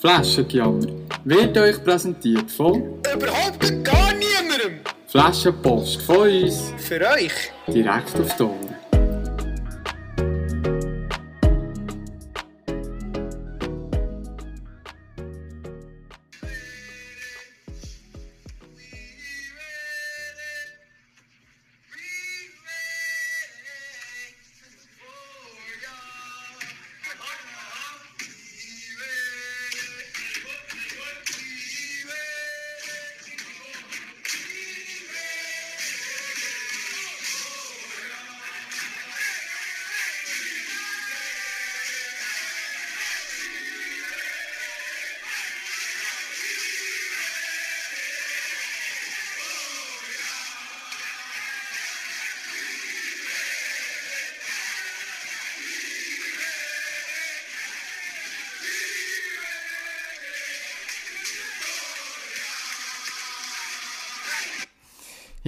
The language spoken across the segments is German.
Flaschengejammer wird euch präsentiert von Überhaupt gar niemandem. Flaschenpost von uns Für euch. direkt auf die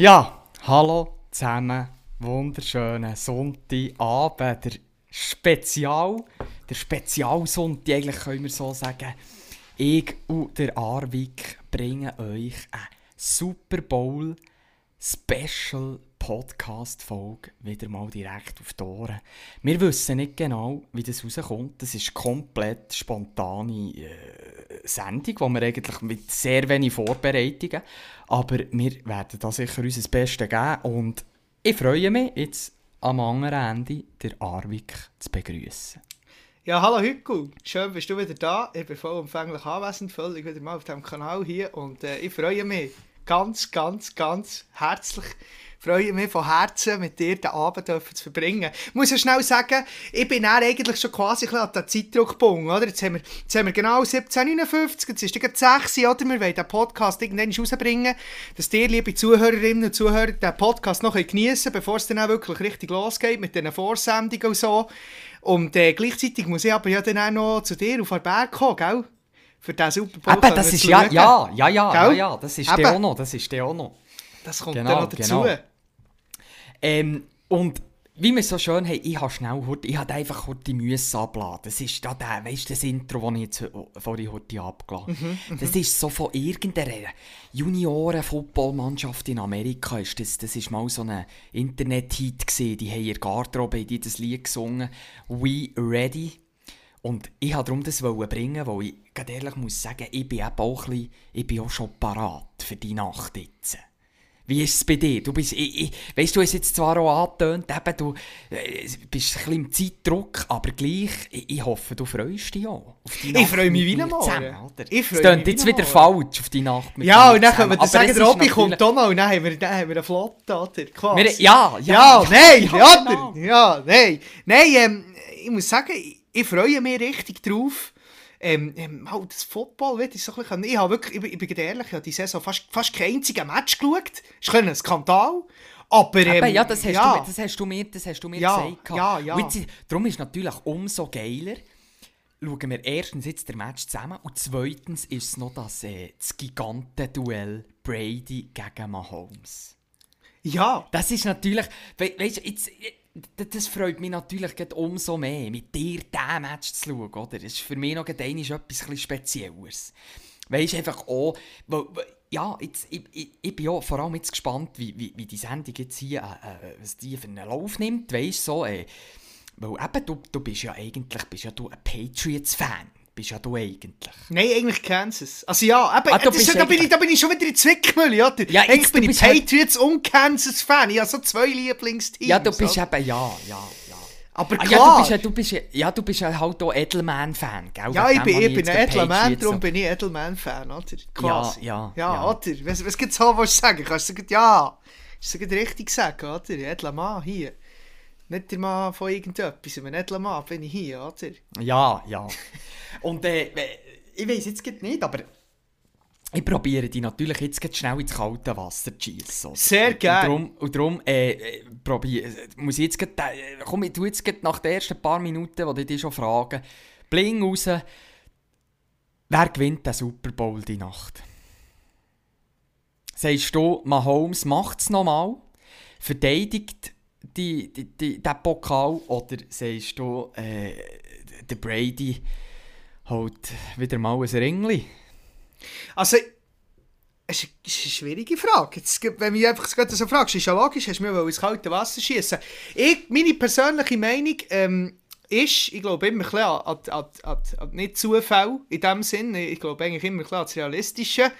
Ja, hallo zusammen. Wunderschönen Sonntagabend. Der Spezial, der Spezialsonntag, eigentlich können wir so sagen. Ich und der Arvik bringen euch eine Super Bowl Special Podcast Folge wieder mal direkt auf die Ohren. Wir wissen nicht genau, wie das rauskommt. Das ist komplett spontane äh, Sendung, die wir eigentlich mit sehr wenig Vorbereitungen, aber wir werden da sicher unser Bestes geben und ich freue mich jetzt am anderen Ende der Arvik zu begrüßen. Ja, hallo Hückel. Schön bist du wieder da. Ich bin vollumfänglich anwesend, völlig wieder mal auf diesem Kanal hier. Und äh, ich freue mich ganz, ganz, ganz herzlich. Freue mich von Herzen, mit dir den Abend zu verbringen. Ich muss ja schnell sagen, ich bin eigentlich schon quasi an den Zeitdruck gebunden, oder? Jetzt haben wir, jetzt haben wir genau 17.59, jetzt ist es 6 Uhr, oder? Wir wollen den Podcast irgendwann rausbringen, dass dir, liebe Zuhörerinnen und Zuhörer, den Podcast noch geniessen bevor es dann auch wirklich richtig losgeht mit diesen Vorsendungen und so. Und äh, gleichzeitig muss ich aber ja dann auch noch zu dir auf den Berg kommen, gell? Für diesen Super Bowl Eben, das ist ja, schauen. ja, ja, ja, ja, ja, das ist Eben. der auch noch, das ist der auch noch. Das kommt Genau, dann noch dazu. genau. Ähm, und wie wir so schön haben, ich habe schnell heute, ich habe einfach heute die Müsse abgeladen. Das ist da der, weißt du, das Intro, das ich jetzt vorhin heute abgeladen Mhm, Das ist so von irgendeiner Junioren-Footballmannschaft in Amerika. Ist das, das ist mal so ein Internet-Hit gesehen. Die haben der Garderobe die das Lied gesungen. We Ready. Und ich wollte darum das bringen, weil ich ganz ehrlich muss sagen, ich bin eben auch, ein bisschen, ich bin auch schon parat für die Nacht jetzt. Wie ist es bei dir? Du bist, ich, ich, weißt du, hast jetzt zwar auch angetönt, eben, du äh, bist ein bisschen im Zeitdruck, aber gleich, ich, ich hoffe, du freust dich auch Ich freue mich wie Morgen. zusammen, oder? Ich freue es klingt jetzt wieder falsch auf die Nacht mit Ja, und dann können wir dann sagen, es der Robby kommt auch noch und dann haben wir, dann haben wir eine Flotte, oder? Quasi. Wir, ja, ja, Ja, nein, ja, ja, genau. ja, nein. Nein, ähm, ich muss sagen, ich, ich freue mich richtig drauf. Ähm, ähm, mal das Football wird so ein bisschen, ich habe wirklich, ich, bin- ich bin ehrlich, ich habe die Saison fast, fast kein einziges Match geschaut. Ist ein Skandal. Aber, ähm, Eben, ja, das hast, ja. Du, das hast du mir, das hast du mir Ja, gesagt. ja, ja. Und jetzt, darum ist natürlich umso geiler, schauen wir erstens jetzt den Match zusammen und zweitens ist es noch das, äh, das Gigantenduell Brady gegen Mahomes. ja, Das ist natürlich, we weißt du, jetzt, das freut mich natürlich umso mehr, mit dir diesen Match zu schauen, oder? Das ist für mich noch etwas Spezielles. Weißt einfach auch, weil, ja, jetzt, ich, ich, ich bin ja vor allem jetzt gespannt, wie, wie, wie die Sendung jetzt hier, äh, äh, was die für einen Lauf nimmt, weißt so, äh, weil eben, du, du bist ja eigentlich, bist ja du ein Patriots-Fan, bist ja du eigentlich. nein, eigentlich Kansas. Also ja, eben, Ah, du das, da, bin ich, da bin ich schon wieder in Zwickmühle? Ja, eigentlich du bin ich halt- Patriots und Kansas-Fan. Ich habe so zwei Lieblingsteams. Ja, du bist oder? eben, ja, ja, ja. Aber Ah, klar. ja, du bist ja, du bist ja, ja, du bist ja halt auch Edelman-Fan, gell? Ja, ich bin, ich bin ein Edelman, darum so- bin ich Edelman-Fan, oder? Quasi. ja, Ja, ja. oder? Was, was gibt's so, was sagen? Kannst du sagen, ja, du sagen, richtig sagen, oder? Edelmann, hier. Nicht der Mann von irgendetwas, ein Edelmann bin ich hier, oder? Ja, ja. Und äh, ich weiß jetzt nicht, aber ich probiere die natürlich jetzt schnell ins kalte Wasser zu schiessen. oder? Sehr gerne. Und darum, äh, äh, probier, äh, muss ich jetzt grad, äh, komm, ich tu jetzt nach den ersten paar Minuten, wo ich dich schon frage, bling raus, wer gewinnt den Super Bowl die Nacht? Sagst du, Mahomes macht es nochmal, verteidigt die, die, die, den Pokal, oder sagst du, äh, der Brady halt wieder mal ein Ringli. Also, es ist eine schwierige Frage. Jetzt, wenn du einfach so fragst, ist ja logisch, hast du mir ins kalte Wasser schießen. Ich, meine persönliche Meinung ähm, ist, ich glaube immer bisschen an, an, an, an nicht Zufall in dem Sinn. Ich glaube eigentlich immer bisschen an das Realistische.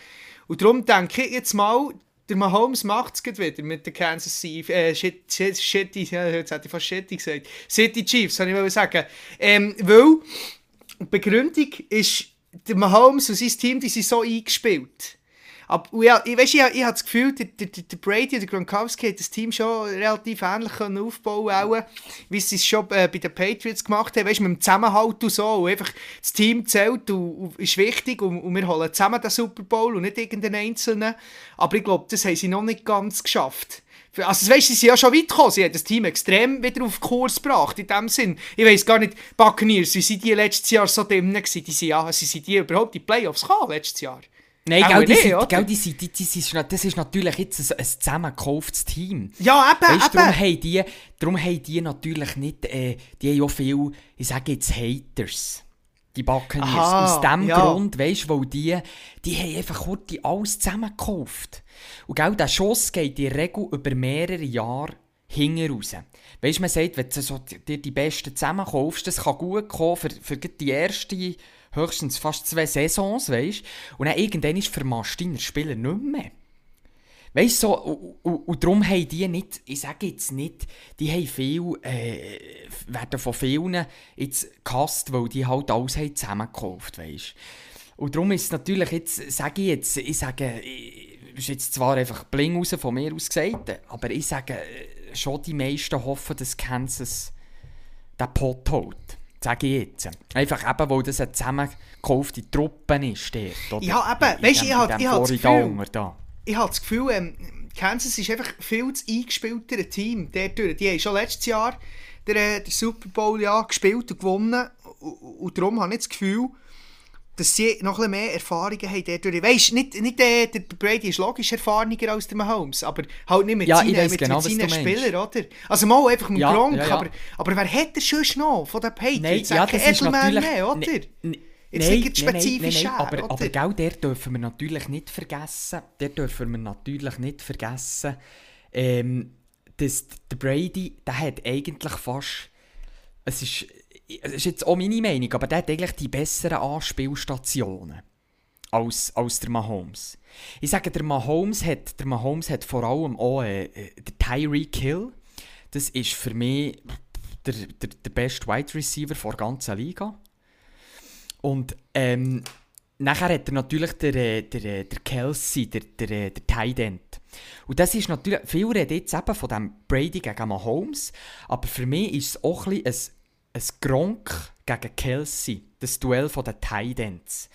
Und darum denke ich jetzt mal, der Mahomes macht es wieder mit den Kansas City, äh, Shitty, ja, jetzt hätte ich fast Shitty gesagt, City Chiefs, soll ich mal sagen. Ähm, weil die Begründung ist, der Mahomes und sein Team, die sind so eingespielt. Aber ja, ich, weißt, ich, ich, ich habe das Gefühl, der, der, der Brady und der Gronkowski hat das Team schon relativ ähnlich aufbauen können, wie sie es schon äh, bei den Patriots gemacht haben. Weißt, mit dem Zusammenhalt und so. Und einfach das Team zählt und, und ist wichtig und, und, wir holen zusammen den Super Bowl und nicht irgendeinen Einzelnen. Aber ich glaube, das haben sie noch nicht ganz geschafft. Also, weißt, sie sind ja schon weit gekommen. Sie haben das Team extrem wieder auf Kurs gebracht, in dem Sinn. Ich weiß gar nicht, Buccaneers, wie sind die letztes Jahr so drin gewesen? Die sind ja, sie sind die überhaupt in die Playoffs gekommen letztes Jahr? Nein, gell, die, nicht, sind, gell, die, sind, die, die, sind, das ist natürlich jetzt ein, ein zusammengekauftes Team. Ja, eben, Weißt, darum, eben. haben die, darum haben die natürlich nicht, äh, die haben auch viel, ich sage jetzt Haters. Die Buccaneers. Aha, Aus dem ja. Grund, weißt du, weil die, die haben einfach die alles zusammengekauft. Und gell, der Schuss geht in der Regel über mehrere Jahre hinten raus. Weißt du, man sagt, wenn du so dir die Besten zusammenkaufst, das kann gut kommen für, für die erste, höchstens fast zwei Saisons, weißt. Und dann irgendwann ist vermascht deiner Spieler nicht mehr. Weißt du, so, und, und, und darum haben die nicht, ich sage jetzt nicht, die haben viel, äh, werden von vielen jetzt gehasst, weil die halt alles haben zusammengekauft, weißt Und darum ist es natürlich jetzt, sage ich jetzt, ich sage, ich- ist jetzt zwar einfach bling raus von mir aus gesagt, aber ich sage äh, schon, die meisten hoffen, dass Kansas den Pot holt. Sage ich jetzt. Einfach eben, weil das eine zusammengekaufte Truppe ist dort? Ja, eben. Weisst, dem- ich hab- in dem ich hab das Gefühl- da. ich habe das Gefühl, ähm, Kansas ist einfach viel zu eingespieltere Team. Der durch. Die haben schon letztes Jahr den, äh, den Super Bowl ja, gespielt und gewonnen. Und, und darum habe ich das Gefühl, dass sie noch ein bisschen mehr Erfahrungen haben. Der durch. Weißt, nicht, nicht der, der Brady ist logisch erfahriger als der Mahomes, aber halt nicht mit Ja, seinen, mit, genau, mit seinen du. Spielern, oder? Also mal einfach mit Ja, Gronk, ja, ja. Aber, aber wer hat er sonst noch von den Nein, Patriots? ja, Kein das ist natürlich... mehr, oder? Ne- ne- Jetzt nein, nein, nein, spezifisch nein, nein, aber, oder? aber gell, der dürfen wir natürlich nicht vergessen, der dürfen wir natürlich nicht vergessen, ähm, dass der Brady, der hat eigentlich fast, es ist, es ist jetzt auch meine Meinung, aber der hat eigentlich die besseren Anspielstationen als, als der Mahomes. Ich sage, der Mahomes hat, der Mahomes hat vor allem auch äh, äh, der Tyreek Hill. Das ist für mich der, der, der beste Wide Receiver der ganzen Liga. Und ähm, nachher hat er natürlich der, äh, der, äh, der Kelsey, der, der, der Tight End. Und das ist natürlich, viele reden jetzt eben von dem Brady gegen Mahomes, aber für mich ist es auch ein, bisschen ein, ein Gronk gegen Kelsey, das Duell Tight Ends.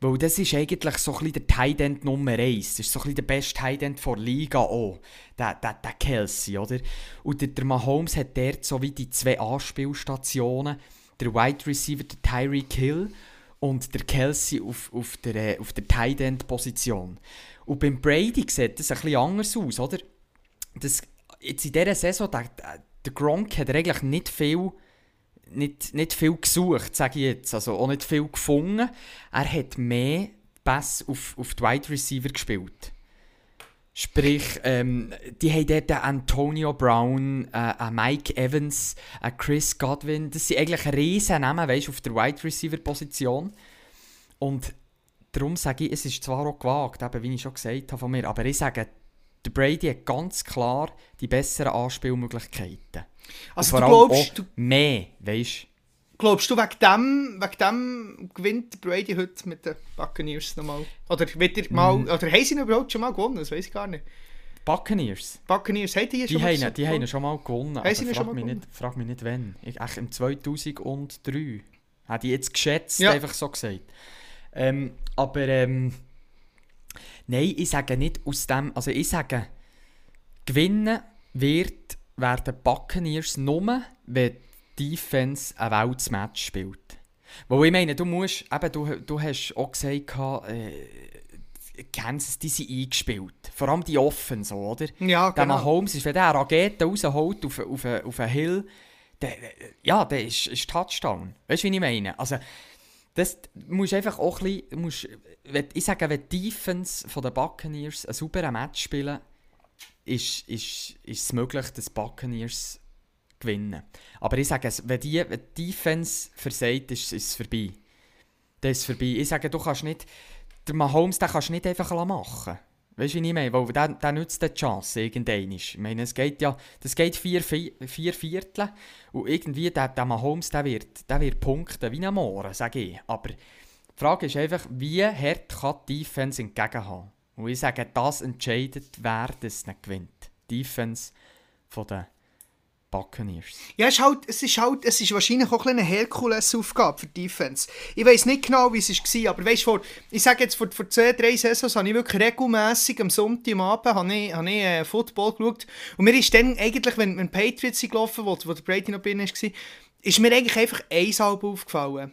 Weil das ist eigentlich so ein der Tight End Nummer 1. Das ist so ein bisschen der beste Tight End der Liga auch. Der, der, der Kelsey, oder? Und der, der Mahomes hat dort so wie die zwei Anspielstationen. Der Wide Receiver, der Tyreek Hill und der Kelsey auf, auf der, äh, auf der Tight End Position. Und beim Brady sieht das ein bisschen anders aus, oder? Das, jetzt in dieser Saison, der, der- der Gronk hat eigentlich nicht viel nicht, nicht viel gesucht, sage ich jetzt. Also auch nicht viel gefunden. Er hat mehr Pass auf, auf die Wide Receiver gespielt. Sprich, ähm, die haben dort einen Antonio Brown, äh, einen Mike Evans, einen Chris Godwin. Das sind eigentlich riesen Namen, weißt, auf der Wide Receiver Position. Und darum sage ich, es ist zwar auch gewagt, eben, wie ich schon gesagt habe von mir, aber ich sage, der Brady hat ganz klar die besseren Anspielmöglichkeiten. Also du glaubst, du, mehr, weißt Glaubst du, wegen dem, wegen dem gewinnt Brady heute mit den Buccaneers nochmal? Oder wieder mal, Mm. oder haben sie ihn überhaupt schon mal gewonnen? Das weiß ich gar nicht. Buccaneers. Buccaneers, haben die Die, schon haben, die haben schon mal gewonnen. sie schon frag, mich nicht, frag mich nicht, wann. Ich, echt im 2003. Hätte ich jetzt geschätzt, Ja. einfach so gesagt. Ähm, aber ähm, nein, ich sage nicht aus dem. Also ich sage, gewinnen wird, werden Buccaneers nur, wenn die Defense ein Weltmatch spielt. Weil ich meine, du musst, eben, du, du hast auch gesagt, äh, Kansas, die sind eingespielt. Vor allem die Offen, so, oder? Ja, genau. Mahomes ist, wenn der eine Rakete rausholt auf, auf, auf einen Hill, der, ja, der ist, ist Touchdown. Weißt du, wie ich meine? Also, das musst einfach auch ein bisschen, musst, ich sage, wenn die Defense von den Buccaneers ein sauberes Match spielen, ist, ist, ist es möglich, dass Buccaneers gewinnen. Aber ich sage, wenn die, wenn die Defense versagt, ist, ist es vorbei. Das ist vorbei. Ich sage, du kannst nicht, der Mahomes den kannst du nicht einfach machen Weißt du, wie ich meine? Weil der, der nützt die Chance irgendwann. Ich meine, es geht ja, das geht vier, vier, vier Viertel und irgendwie der, der Mahomes, der wird, der wird punkten wie ein Mohren, sage ich. Aber die Frage ist einfach, wie hart kann die Defense entgegenhaben? Und ich sage, das entscheidet, wer das nicht gewinnt. Die Defense von den Buccaneers. Ja, es ist, halt, es ist halt, es ist wahrscheinlich auch ein eine Herkules-Aufgabe für die Defense. Ich weiß nicht genau, wie es war, aber weißt, vor, ich sage jetzt, vor, vor zwei, drei Saisons habe ich wirklich regelmässig am Sonntag am Abend habe ich, habe ich, äh, Football geschaut. Und mir ist dann eigentlich, wenn, wenn Patriots gelaufen, wo, wo der Brady noch drin war, ist mir eigentlich einfach ein Salbe aufgefallen.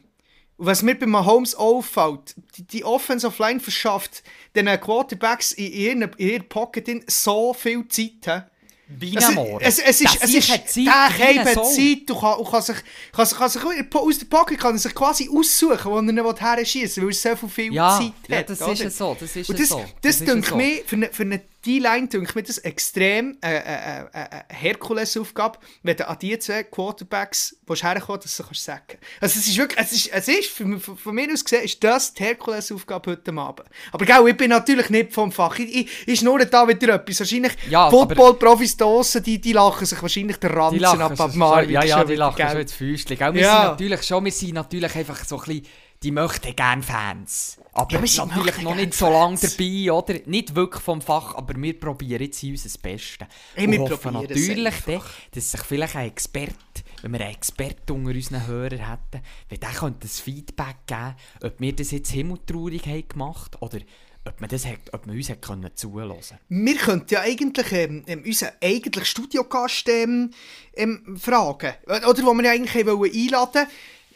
Und was mir bei Mahomes auffällt, die, die Offensive Line verschafft den Quarterbacks in ihren, in ihrer Pocket so viel Zeit. Wie es, es, es, ist, es ist, Zeit, der hat Zeit, du kann, kann sich, kann, kann sich aus der Pocket kann er sich quasi aussuchen, wo er her schießen weil er so viel ja, Zeit ja, hat. das ist es so, das ist Und das, so. Das, das denke so. mir, für eine, für eine die Line denke mir das extrem äh, äh, äh, äh Herkulesaufgabe, wenn du an die zwei Quarterbacks herkommen dass du kannst sagen Also es ist wirklich, es ist, es ist von, von mir aus gesehen, ist das die Herkulesaufgabe heute Abend. Aber gell, ich bin natürlich nicht vom Fach. Ich, ich, ich schnurre da wieder etwas. Wahrscheinlich ja, Football-Profis draussen, die, die lachen sich wahrscheinlich den Ranzen ab ab Marvin. Ja, ja, die lachen schon ins Füßchen. Wir ja. sind natürlich schon, wir sind natürlich einfach so ein bisschen die möchten gerne Fans. Aber ja, wir natürlich noch nicht so lange dabei, oder? Nicht wirklich vom Fach, aber wir probieren jetzt unser Bestes. Hey, und hoffen natürlich, dann, dass sich vielleicht ein Experte, wenn wir einen Experten unter unseren Hörern hätten, wenn der könnte ein Feedback geben, ob wir das jetzt himmeltraurig haben gemacht oder ob man, das hat, ob man uns hat können zulassen Wir könnten ja eigentlich ähm, ähm unseren eigentlichen Studiogast ähm, ähm, fragen. Oder wo wir ja eigentlich einladen wollten.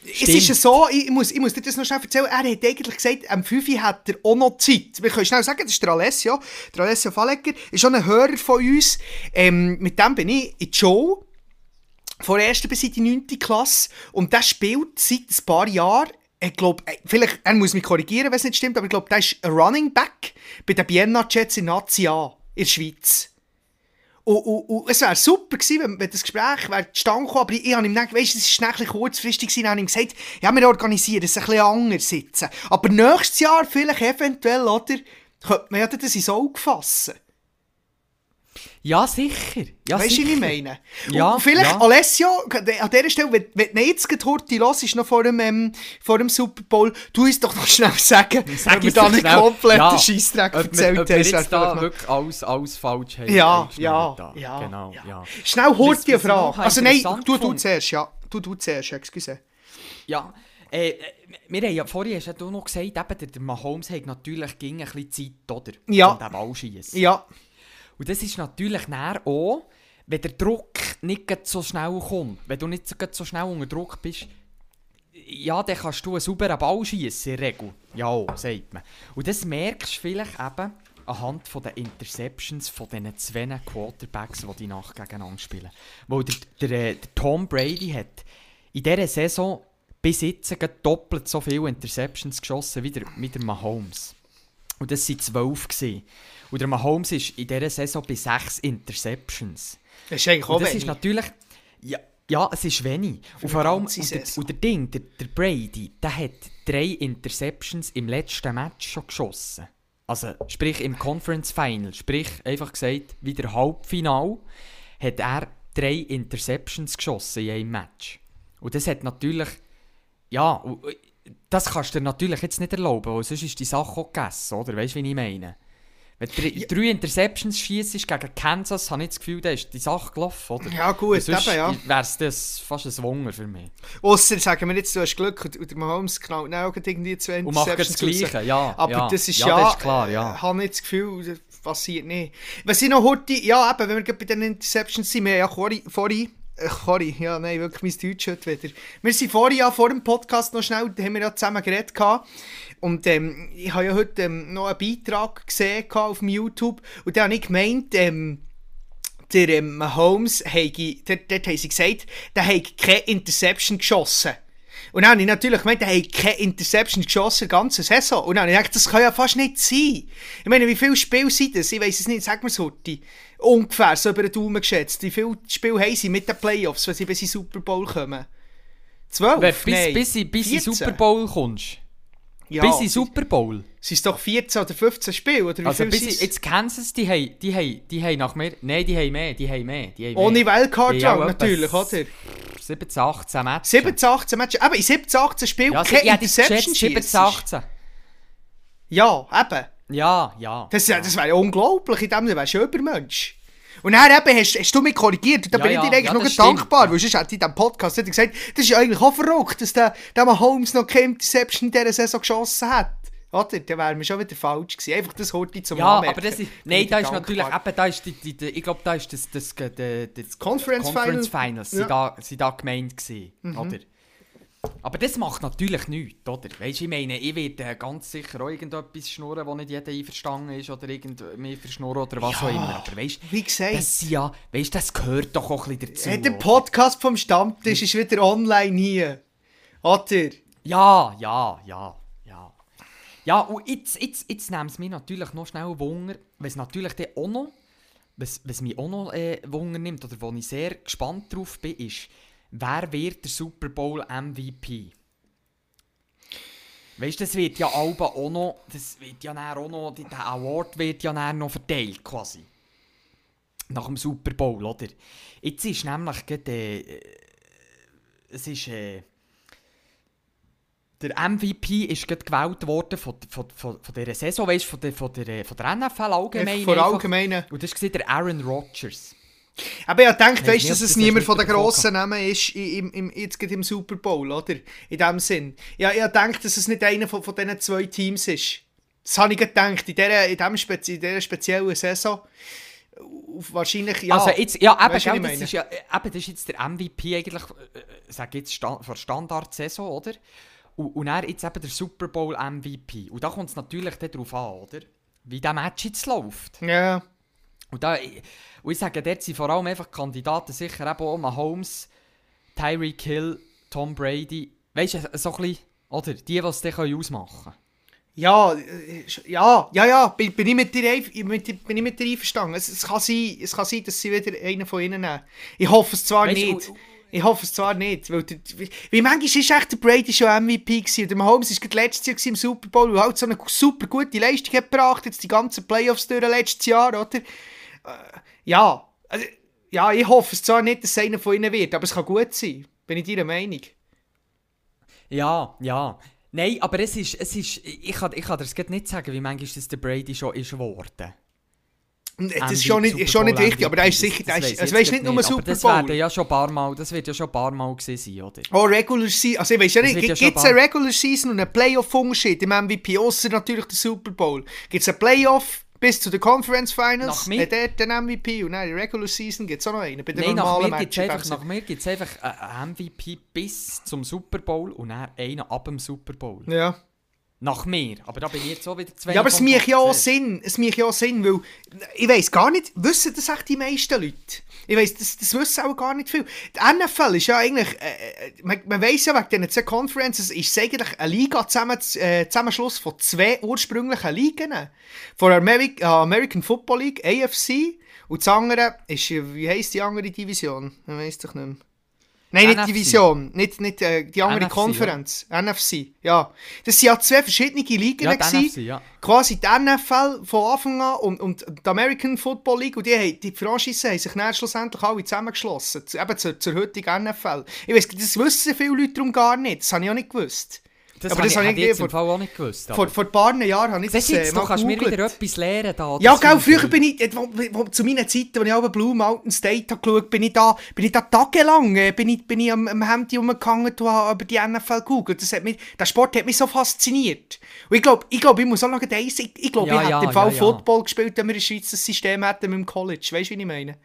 Es ist ja so, ich muss, ich muss dir das noch schnell erzählen, er hat eigentlich gesagt, am 5 hat er auch noch Zeit. Wir können schnell sagen, das ist der Alessio, der Alessio Fallegger, ist schon ein Hörer von uns. Ähm, mit dem bin ich in Joe, von der 1. bis in die 9. Klasse und der spielt seit ein paar Jahren ich glaube, äh, vielleicht, er muss mich korrigieren, wenn es nicht stimmt, aber ich glaube, der ist ein Running Back bei den Vienna Jets in Nazi A in der Schweiz. Und, und, und es wäre super gewesen, wenn, wenn das Gespräch wäre zustande gekommen, aber ich, ich habe ihm gedacht, weißt, es war kurzfristig gewesen, habe ihm gesagt, ja, wir organisieren es ein bisschen anders sitzen. Aber nächstes Jahr vielleicht eventuell, oder, könnte man ja das ins Auge fassen. Ja, sicher. Ja, weißt du, was ich meine? Ja, und vielleicht, ja. Alessio, an dieser Stelle, wenn, wenn du jetzt gerade los ist, noch vor dem, ähm, vor dem Super Bowl, du uns doch noch schnell sagen, Sag ob wir da nicht komplett ja, Scheissdreck erzählt haben. Ob wir jetzt da wirklich alles, alles falsch haben. Ja, ja, ja, genau, ja. ja. Schnell, hort die Frage. Also nein, du, du zuerst, ja. Du, du zuerst, excuse. Ja, äh, wir haben ja vorhin hast du noch gesagt, eben, der Mahomes hat natürlich ging ein bisschen Zeit, oder? Ja. Und den Ball schießen. Ja. Und das ist natürlich auch, wenn der Druck nicht so schnell kommt, wenn du nicht so schnell unter Druck bist, ja, dann kannst du einen sauberen Ball schießen, in der Regel. Ja, sagt man. Und das merkst du vielleicht eben anhand den Interceptions von diesen zwei Quarterbacks, die die Nacht gegeneinander spielen. Weil der, der, äh, der Tom Brady hat in dieser Saison bis jetzt doppelt so viele Interceptions geschossen wie der, wie der Mahomes. Und das waren zwölf. Gewesen. Und der Mahomes ist in dieser Saison bei sechs Interceptions. Das ist eigentlich auch und das wenig. ist natürlich... Ja, ja, es ist wenig. und vor allem, und der, und der Ding, der, der Brady, der hat drei Interceptions im letzten Match schon geschossen. Also, sprich im Conference Final, sprich einfach gesagt, wie der Halbfinal, hat er drei Interceptions geschossen in einem Match. Und das hat natürlich, ja, das kannst du dir natürlich jetzt nicht erlauben, weil sonst ist die Sache auch gegessen, oder? Weißt du, wie ich meine? Wenn du drei, drei Interceptions schießt gegen Kansas, habe ich das Gefühl, da ist die Sache gelaufen, oder? Ja gut, sonst eben, ja. wäre es fast ein Wunder für mich. Ausser, sagen wir jetzt, du hast Glück und der Mahomes knallt auch irgendwie zwei Interceptions Und macht das Gleiche, ja. Aber ja. das ist ja... ja, das ist klar, ja. Äh, habe nicht das Gefühl, das passiert nicht. Was ich noch heute, ja eben, wenn wir bei den Interceptions sind, wir ja vorhin Kori, ja, nein, wirklich mein Deutsch heute wieder. Wir sind vorhin ja vor dem Podcast noch schnell, da haben wir ja zusammen geredet gehabt. Und ähm, ich habe ja heute ähm, noch einen Beitrag gesehen auf YouTube und da habe ich gemeint, ähm, der ähm, Holmes, dort haben sie gesagt, der hat keine Interception geschossen. Und dann habe ich natürlich gemeint, er hat keine Interception geschossen, ganze Saison. Und dann habe ich gedacht, das kann ja fast nicht sein. Ich meine, wie viele Spiele sind das? Ich weiß es nicht, sag mir so, die ungefähr so über den Daumen geschätzt. Wie viele Spiele haben sie mit den Playoffs, wenn sie bis in den Super Bowl kommen? Zwölf? Bis, Nein. bis, in- bis in 14? Super Bowl kommst. Ja, bis in Super Bowl. Sind es doch 14 oder 15 Spiele? Oder wie Also viel in, jetzt Kansas, die haben, die haben, die haben nach mir, nein, die haben mehr, die haben mehr, die haben Ohne mehr. Wildcard Ja, Round, etwa natürlich, oder? 17, 18 Matches. 17, 18 Matches. Eben, in 17, 18 Spielen Ja, keine jetzt Interception geschätzt, 17, schiessen. 18. Ja, eben. Ja, ja. Das, das wäre ja unglaublich, in dem Sinne wärst du ja Übermensch. Und dann eben hast, hast du mich korrigiert und da Ja, bin ich ja, dir eigentlich ja, noch dankbar, weil sonst hätte ich in diesem Podcast gesagt, das ist ja eigentlich auch verrückt, dass der, der Mahomes noch keine Interception in dieser Saison geschossen hat. Oder? Dann wären wir schon wieder falsch gewesen. Einfach das heute zum Ja, Anmerken. aber das ist, nein, da ist natürlich, eben, da ist die, die, die, ich glaube, da ist das, das, das, das, das Conference Conference Final. Finals, Ja. Mhm. sind, da, sind da gemeint gewesen, oder? Aber das macht natürlich nichts, oder? Weißt du, ich meine, ich werde ganz sicher auch irgendetwas schnurren, wo nicht jeder einverstanden ist, oder irgend mir verschnurren, oder was Ja, auch immer. Aber weißt wie gesagt. das, ja, weißt, das gehört doch auch ein bisschen dazu. Hey, der oder? Podcast vom Stammtisch ist wieder online hier. Oder? Ja, ja, ja, ja. Ja, und jetzt, jetzt, jetzt nehmen es mich natürlich noch schnell Wunder, was natürlich dann auch noch, was, was mich auch noch äh, Wunder nimmt, oder wo ich sehr gespannt drauf bin, ist, wer wird der Super Bowl MVP? Weißt du, das wird ja Alba auch noch, das wird ja auch noch, der Award wird ja noch verteilt, quasi. Nach dem Super Bowl, oder? Jetzt ist nämlich gerade, äh, es ist, äh, der MVP ist gerade gewählt worden von, von, von, von dieser Saison, weißt, von, der, von, der, von der NFL allgemein. Einfach. allgemeinen. Und das war der Aaron Rodgers. Aber ich denke, weißt, dass es niemand von den grossen Namen ist, im, im, jetzt gerade im Super Bowl, oder? In dem Sinn. Ja, ich denke, dass es nicht einer von, von diesen zwei Teams ist. Das habe ich gedacht, in dieser, in dem Spezi in dieser speziellen Saison. Wahrscheinlich, ja. also jetzt, ja, eben, ich das ist ja, äh, eben, das ist jetzt der MVP eigentlich, äh, äh, sag jetzt, Stand, von Standard-Saison, oder? Und, und dann jetzt eben der Super Bowl MVP. Und da kommt es natürlich darauf an, oder? Wie der Match jetzt läuft. Ja. Und, da, und ich sage, dort sind vor allem einfach Kandidaten sicher eben auch Mahomes, Tyreek Hill, Tom Brady. Weißt du, so ein bisschen, oder? Die, die es dann ausmachen können. Ja, äh, ja, ja, ja, bin, bin, ich mit dir, mit, bin ich mit dir einverstanden. Es, es, kann sein, es kann sein, dass sie wieder einen von ihnen nehmen. Ich hoffe es zwar Weisst du, nicht. Ich hoffe es zwar nicht. Weil der, wie, manchmal ist echt der Brady schon MVP gewesen. Der Mahomes war gerade letztes Jahr im Super Bowl und halt so eine super gute Leistung hat gebracht. Jetzt die ganzen Playoffs durch letztes Jahr, oder? Äh, ja, also, ja, ich hoffe es zwar nicht, dass es einer von ihnen wird, aber es kann gut sein. Bin ich deiner Meinung. Ja, ja. Nein, aber es ist, es ist ich, kann, ich kann dir das grad nicht sagen, wie manchmal das der Brady schon ist geworden. Das MVP, ist schon nicht, schon nicht Bowl richtig, aber der ist sicher, der das ist, weiss also ich weißt jetzt nicht nur Super das Bowl. werden ja schon ein paar Mal, das wird ja schon ein paar Mal gewesen sein, oder? Oh, Regular Season. Also ich weiß ja Das nicht, ja gibt es schon eine Regular Season und einen Playoff-Unterschied im MVP, außer natürlich der Super Bowl? Gibt es einen Playoff bis zu den Conference Finals? Nach mir- Hat dort den MVP und dann in der Regular Season gibt es auch noch einen. Bei den Nein, nach normalen mir gibt es einfach, nach mir einen MVP bis zum Super Bowl und dann einen ab dem Super Bowl. Ja. Nach mir. Aber da bin ich jetzt auch wieder zwei. ja, aber es macht ja auch Sinn. Es macht ja auch Sinn, weil ich weiß gar nicht, wissen das echt die meisten Leute? Ich weiß, das, das wissen auch gar nicht viel. Die NFL ist ja eigentlich, äh, äh, man, man weiß ja wegen diesen zwei Conferences, ist es eigentlich eine Liga zusammen, äh, Zusammenschluss von zwei ursprünglichen Ligen. Von der Ameri äh, American Football League, AFC, und das andere ist, wie heisst die andere Division? Ich weiß doch nicht mehr. Nein, nicht NFC. Division, nicht, nicht äh, die andere NFC, Konferenz. NFC, ja. Das sind ja zwei verschiedene Ligen. Ja, die. NFC, ja. Quasi die NFL von Anfang an und, und die American Football League und die, haben- die Franchise haben sich dann schlussendlich alle zusammengeschlossen. zu- Eben zur, zur heutigen NFL. Ich weiß, das wissen viele Leute darum gar nicht. Das habe ich auch nicht gewusst. Das aber das habe ich ich jetzt vor- im Fall auch nicht gewusst. Vor, vor ein paar Jahren habe ich das du äh, jetzt, mal du kannst mir gegoogelt. wieder etwas lernen da. Ja, das gell, finde früher bin ich, wo, wo, zu meinen Zeiten, als ich auch Blue Mountain State habe geschaut bin ich da, bin ich da tagelang, äh, bin ich, bin ich am, am Handy rumgehangen und habe über die NFL gegoogelt. Das hat mich, der Sport hat mich so fasziniert. Und ich glaube, ich, glaub, ich muss auch noch eins, ich, ich glaube, Ja, ich ja, hätte im Fall ja. Football gespielt, wenn wir in der Schweiz das System hätten mit dem College. Weißt du, wie ich meine?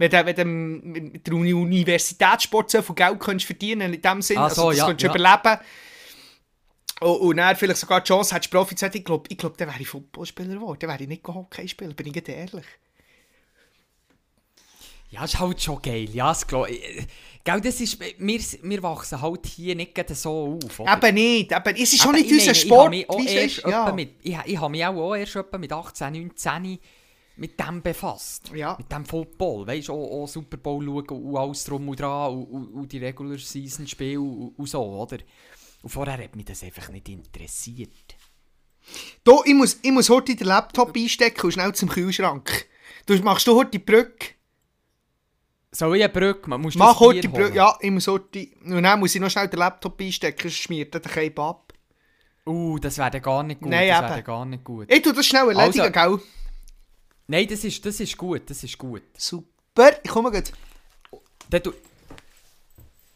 Wenn du, mit der Uni Universitätssport so viel Geld könntest verdienen in dem Sinne, Ah, so, also, das ja, könntest du ja. überleben. Und, und dann vielleicht sogar die Chance hättest, Profi werden. Ich glaube, ich glaub, dann wäre ich Footballspieler geworden. Dann wäre ich nicht Hockeyspieler, bin ich ganz ehrlich. Ja, ist halt schon geil. Ja, das glaub ich. Gell, das ist, wir, wir wachsen halt hier nicht so auf. Oder? Eben nicht. Eben, es ist schon nicht ich unser Sport. Ich habe mich, erst ja. mit, ich, ich habe mich auch, auch erst mit 18, 19 mit dem befasst. Ja. Mit dem Football. Weißt du, auch, auch Super Bowl schauen und alles drum und dran und, und, und die Regular Season Spiele und, und so, oder? Und vorher hat mich das einfach nicht interessiert. Du, ich muss, ich muss heute den Laptop einstecken und schnell zum Kühlschrank. Du machst du heute die Brücke? Soll ich eine Brücke? Man muss Mach heute die Brücke. Ja, ich muss heute... Und dann muss ich noch schnell den Laptop einstecken, sonst schmiert der Cape ab. Uh, das wäre gar nicht gut. Nein, das wäre gar nicht gut. Ich tu das schnell erledigen, Also- gell? Nein, das ist, das ist gut, das ist gut. Super, ich komme. Dann tu-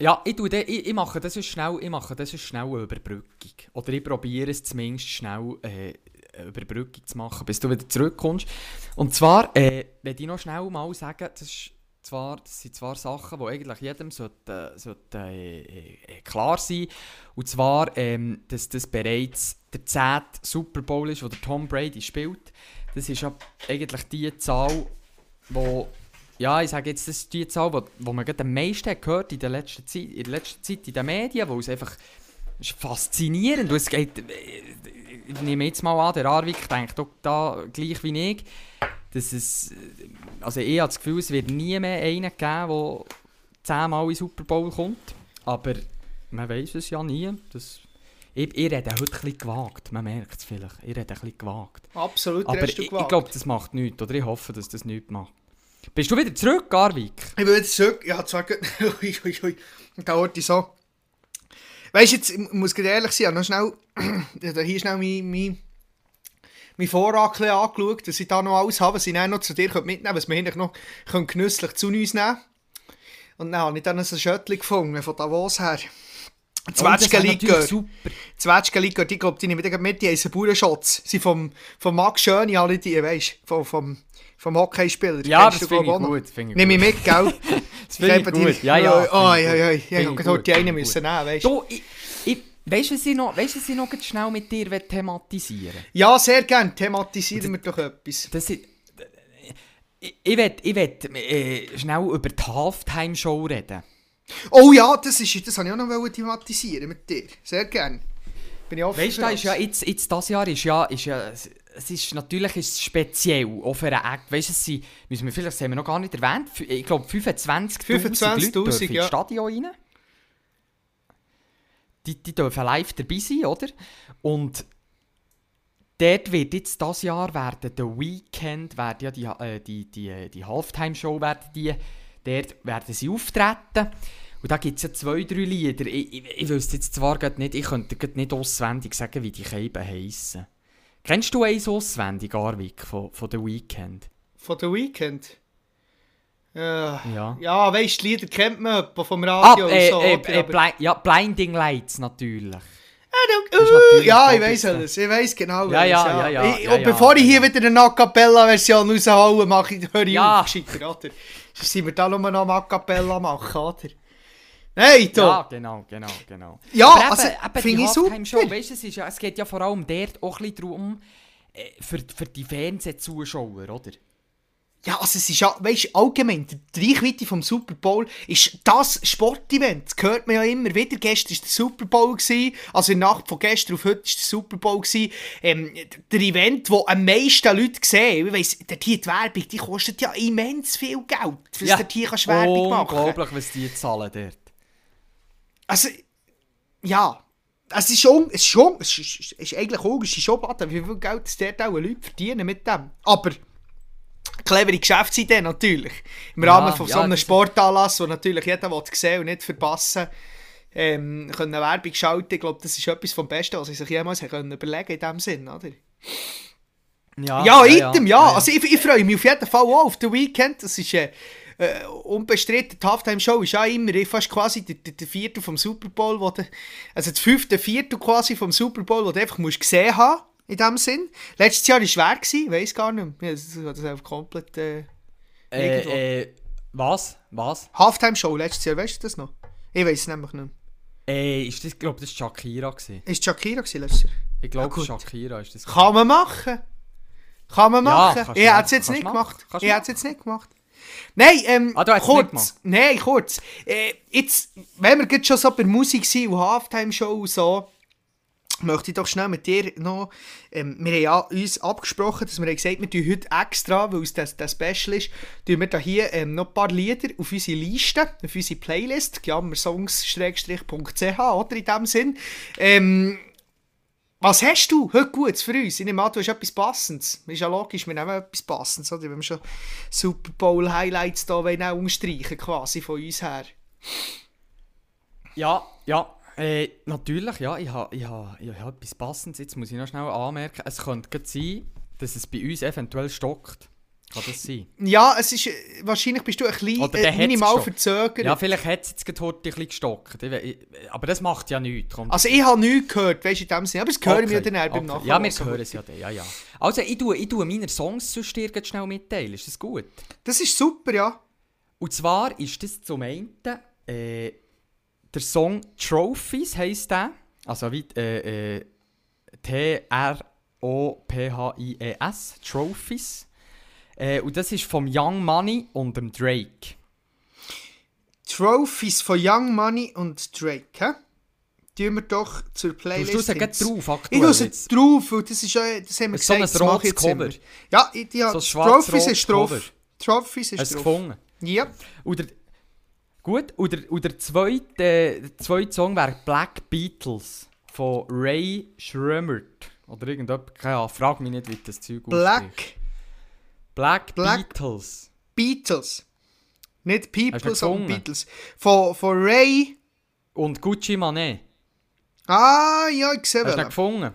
ja, ich, tu de, ich, ich mache das ist schnell, ich mache das ist schnell eine Überbrückung. Oder ich probiere es zumindest schnell äh, eine Überbrückung zu machen, bis du wieder zurückkommst. Und zwar, äh, wenn ich noch schnell mal sagen, das, ist zwar, das sind zwar Sachen, die eigentlich jedem sollte, sollte, äh, äh, klar sein Und zwar, ähm, dass das bereits der 10. Super Bowl ist, wo der Tom Brady spielt. Das ist ja eigentlich die Zahl, wo ja, ich sage jetzt, das ist die Zahl, wo man gerade am meisten gehört in der letzten Zeit, in der letzten Zeit in den Medien, wo es einfach ist faszinierend. Und es geht, ich nehme jetzt mal an, der Arvik denkt auch da gleich wie ich, dass es, also ich habe das Gefühl, es wird nie mehr einen geben, der zehnmal in den Super Bowl kommt, aber man weiß es ja nie, das, ich, ich rede heute ein bisschen gewagt, man merkt es vielleicht, ich rede ein bisschen gewagt. Absolut, Aber ich, ich glaube, das macht nichts, oder? Ich hoffe, dass das nichts macht. Bist du wieder zurück, Garvik? Ich will jetzt zurück. Ja, zwar gut. Ui, ui, ui. Und da heute so. Weißt du, jetzt, ich muss gerade ehrlich sein, ich habe noch schnell. hier schnell mein, mein, mein Vorrat angeschaut, dass ich da noch alles habe, was ich dann noch zu dir mitnehmen könnte, was wir eigentlich noch können genüsslich zu uns nehmen Und dann habe ich dann so ein Schöttchen gefunden, von Davos her. Zwetschgenlikör. Zwetschgenlikör, die glaube ich nicht wieder mit, die heißen Bauernschatz. Sie vom, vom Max Schöni, alle die, weißt du, vom, vom, vom Hockeyspieler. Ja, Kennst das finde ich gut. finde ich Nimm mich gut. mit, gell? Das finde ich habe die- gut. Ja, ja. Oh, ja, ja, gut. Ich heute gut, die eine finde ich müssen gut. nehmen, weißt du? Weißt du, was ich noch, weißt, was ich noch schnell mit dir will thematisieren Ja, sehr gerne. Thematisieren wir doch etwas. Das ist, ich, ich will, ich will äh, schnell über die Halftime-Show reden. Oh ja, das, ist, das habe ich auch noch thematisieren mit dir. Sehr gerne. Bin ich offen Weißt du, ist ja jetzt, jetzt das Jahr ist ja, ist ja es ist natürlich ist es speziell, auch für einen Act. Weißt du, es sind, müssen wir vielleicht, das haben wir noch gar nicht erwähnt, ich glaube 25'000 25'000, Leute dürfen ja. ins Stadion rein. Die, die dürfen live dabei sein, oder? Und dort wird jetzt das Jahr werden der Weekend, werden ja die, äh, die, die, äh, die Halftime-Show werden die, dort werden sie auftreten. Und da gibt es ja zwei, drei Lieder. Ich, ich, ich wüsste jetzt zwar nicht, ich könnte nicht auswendig sagen, wie die Scheiben heissen. Kennst du eins auswendig, Arvik, von, von The Weekend? Von The Weekend. Ja, Ja. ja weißt du, die Lieder kennt man vom Ah, Radio äh, und so. äh, oder? äh, Bli ja, Blinding Lights natürlich. Uh, ja, ich weiß alles. Ich weiß genau Ja, ja, ja, ja, Ich, ja, und ja, bevor ich hier wieder eine A Cappella-Version raushaue, mache ich, höre ich Ja. auf, gescheiter, oder? Sonst sind wir da nur noch eine A Cappella machen, oder? Nein, du! Ja, genau, genau, genau. Ja, Aber also, finde ich super. Weißt es, ist ja, es geht ja vor allem dort auch ein bisschen darum, äh, für, für die Fernsehzuschauer, oder? Ja, also es ist ja, weißt du, allgemein, die Reichweite vom Super Bowl ist das Sportevent. Das hört man ja immer wieder. Gestern war der Super Bowl, gewesen, also in der Nacht von gestern auf heute war der Super Bowl. Gewesen. Ähm, der Event, wo am meisten Leute sehen. Ich weiss, die Werbung, die kostet ja immens viel Geld, dass ja. du hier kannst Werbung machen Unglaublich, was die zahlen dort. Also, ja. Es ist schon, es ist schon, es ist, es ist eigentlich bad, wie viel Geld das dort auch Leute verdienen mit dem. Aber, clevere Geschäftsidee natürlich. Im Ja, Rahmen von ja, so einem das- Sportanlass, wo natürlich jeder will sehen und nicht verpassen ähm, können Werbung schalten. Ich glaube, das ist etwas vom Besten, was sie sich jemals können überlegen in diesem Sinn, oder? Ja, Ja, item, ja. Also ich, ich freue mich auf jeden Fall auch auf den Weekend. Das ist äh, äh, unbestritten. Die Halftime-Show ist ja immer fast quasi der, der, der Viertel vom Super Bowl, wo du, also das fünfte Viertel quasi vom Super Bowl, wo du einfach musst gesehen haben in dem Sinn. Letztes Jahr war es schwer, gewesen, weiß gar nicht mehr. Ja, Das das hat einfach komplett... Äh, äh, äh, was? Was? Halftime-Show letztes Jahr, weißt du das noch? Ich weiß es nämlich nicht mehr. Äh, ist das, ich glaube, das war Shakira. Gewesen. Ist Shakira gewesen letztes Jahr? Ich glaube, Ja. Shakira ist das. Kann man machen. Kann man Ja, machen. kannst ich hätte es jetzt nicht gemacht. kannst Ich hätte es jetzt nicht gemacht. Nein, ähm, Ah, kurz. Nein, kurz. Äh, jetzt, wenn wir jetzt schon so bei Musik sind und Halftime-Show und so, möchte ich doch schnell mit dir noch. Ähm, wir haben ja uns abgesprochen, dass wir haben gesagt wir tun heute extra, weil es das, das Special ist, tun wir hier ähm, noch ein paar Lieder auf unsere Liste, auf unsere Playlist, jammersongs-.ch, oder in dem Sinn. Ähm, was hast du heute Gutes für uns? Ich nehme an, du hast etwas Passendes. Ist ja logisch, wir nehmen etwas Passendes, oder? Wenn wir schon Super Bowl Highlights da wollen auch umstreichen, quasi von uns her. Ja, ja. Äh, natürlich, ja. Ich habe ich ha, ich ha etwas Passendes. Jetzt muss ich noch schnell anmerken. Es könnte sein, dass es bei uns eventuell stockt. Kann das sein? Ja, es ist, äh, wahrscheinlich bist du ein bisschen äh, minimal verzögert. Ja, vielleicht hat es jetzt gerade heute ein bisschen gestockt. Ich, ich, aber das macht ja nichts. Kommt Also ich habe nichts gehört, weißt du, in dem Sinne. Aber das hören wir Okay, dann auch beim okay. Nachhinein. Ja, wir hören es ja dann, ja, ja. Also, ich tue, ich tue meine Songs sonst dir schnell mitteilen. Ist das gut? Das ist super, ja. Und zwar ist das zum einen äh, der Song Trophies heisst der. Also wie äh, äh, T-R-O-P-H-I-E-S. Trophies. Äh, und das ist vom Young Money und dem Drake. Trophies von Young Money und Drake, hä? Tun wir doch zur Du Playlist. gleich ins- drauf, Ich aktuell tue es jetzt. drauf, und das ist ja, das haben wir So ein gesagt, rotes ich jetzt immer. Cover. Ja, ich, die, So ein schwarz-rotes Trophies ist drauf. Trophies ist du es drauf. gefunden? Ja. Und der, gut, und der, und der, zweite, äh, zweite Song wäre Black Beatles von Ray Schrömert. Oder irgendjemand, keine Ahnung, frag mich nicht, wie das Zeug ausspricht. Black Black, Black- Beatles. Beatles. Nicht People, sondern? Beatles. Von, von Ray. Und Gucci Mane. Ah, ja, ich sehe Hast du gefunden?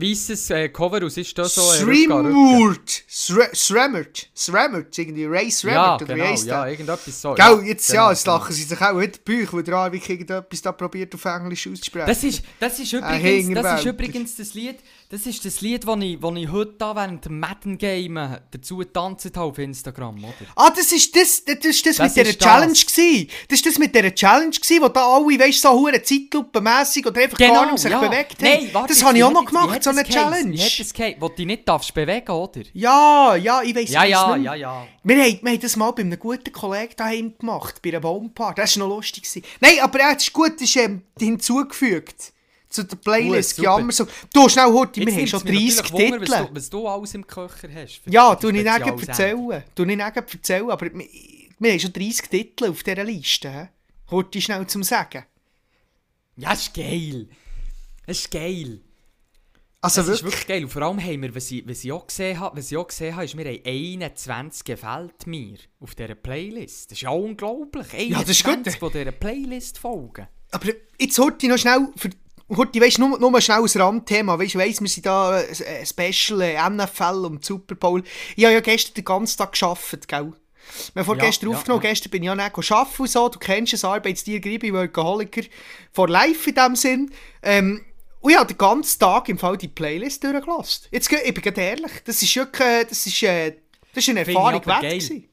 Weisses äh, Cover, was ist da so? äh, Rückgrat, Rückgrat. Srimurt. Sre- Sremmert. Sremmert. Irgendwie Ray Ja, Sremmert. oder wie genau, heisst ja, der? irgendetwas so. Gell, jetzt genau, ja, jetzt genau. lachen sie sich auch heute Büch, weil der Arvik irgendetwas da probiert auf Englisch auszusprechen. Das ist, das ist übrigens, das ist übrigens das Lied, das ist das Lied, das ich, das ich heute da während dem Madden Game dazu getanzt habe auf Instagram, oder? Ah, das ist das, das ist das, Das mit dieser ist das. Challenge gsi. Das ist das mit dieser Challenge gsi, wo da alle, weißt so hure Zeitlupenmässig oder einfach gar nicht sich bewegt haben. Nein, warte, das habe ich auch noch gemacht, so eine geheissen? Challenge. Wie hat das geheissen? Wo du dich nicht darfst bewegen, oder? Ja, ja, ich weiss Ja, ich ja, nicht mehr. ja, ja. Wir haben, wir haben das mal bei einem guten Kollegen daheim gemacht, bei einer Baumparty. Das war noch lustig. gewesen. Nein, aber ja, das ist gut, das ist ähm, hinzugefügt. Zu der Playlist. Gut, ja, super. immer so. Du, schnell, Horti, wir haben schon mich 30 natürlich Wunder, Titel. Was du, was du alles im Köcher hast. Ja, ich nicht Spezialsendung. erzählen. Ich nicht erzählen, aber wir, wir haben schon 30 Titel auf dieser Liste. Horti schnell zum Sagen. Ja, ist geil. Das ist geil. Also Das ist wirklich. wirklich geil. Und vor allem haben wir, was ich, was ich auch gesehen habe, was ich auch gesehen habe, ist, wir haben 21 gefällt mir auf dieser Playlist. Das ist ja unglaublich. 21, Ja, das ist gut. die dieser Playlist folgen. Aber jetzt Horti noch schnell. Für, Horti, weißt du, nur, nur schnell ein Randthema. Weißt du, weiss, wir sind da äh, ein Special äh, NFL und Super Bowl. Ich habe ja gestern den ganzen Tag gearbeitet, gell? Wir haben vorgestern Ja, aufgenommen, ja. gestern bin ich ja nicht arbeiten und so. Du kennst es, Arbeitstier, Gribi, Workaholiker. For life in dem Sinn. Ähm, und ich habe den ganzen Tag im Fall die Playlist durchgelassen. Jetzt, ich bin ganz ehrlich, das ist wirklich, äh, das ist, äh, das ist eine Erfahrung wert gewesen.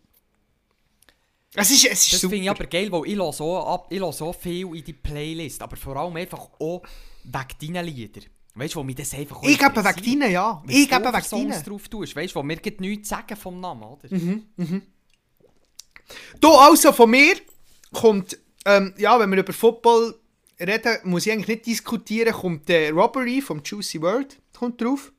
Es ist, es ist Das finde ich aber geil, weil ich höre so, ab, ich höre so viel in die Playlist, aber vor allem einfach auch wegen deinen Liedern. Weißt du, wo mich das einfach ich gebe weg deinen, ja. Ich gebe weg Songs deinen. drauf tust, weißt du, wo mir gibt nichts sagen vom Namen, oder? Du, also von mir kommt, ähm, ja, wenn wir über Football reden, muss ich eigentlich nicht diskutieren, kommt der Robbery vom Juicy World kommt drauf.